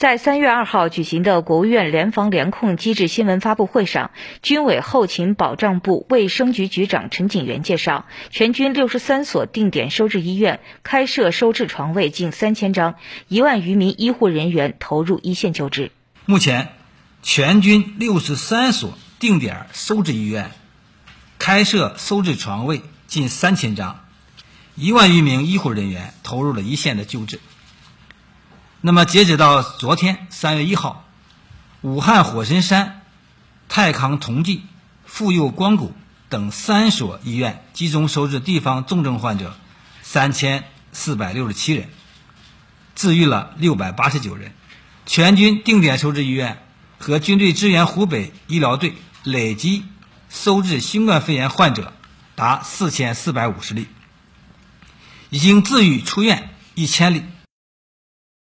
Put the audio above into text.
在三月二号举行的国务院联防联控机制新闻发布会上，军委后勤保障部卫生局局长陈景元介绍，全军六十三所定点收治医院开设收治床位近三千张，一万余名医护人员投入一线救治。目前，全军六十三所定点收治医院开设收治床位近三千张，一万余名医护人员投入了一线的救治。那么，截止到昨天三月一号，武汉火神山、泰康同济、妇幼光谷等三所医院集中收治地方重症患者三千四百六十七人，治愈了六百八十九人。全军定点收治医院和军队支援湖北医疗队累计收治新冠肺炎患者达四千四百五十例，已经治愈出院一千例。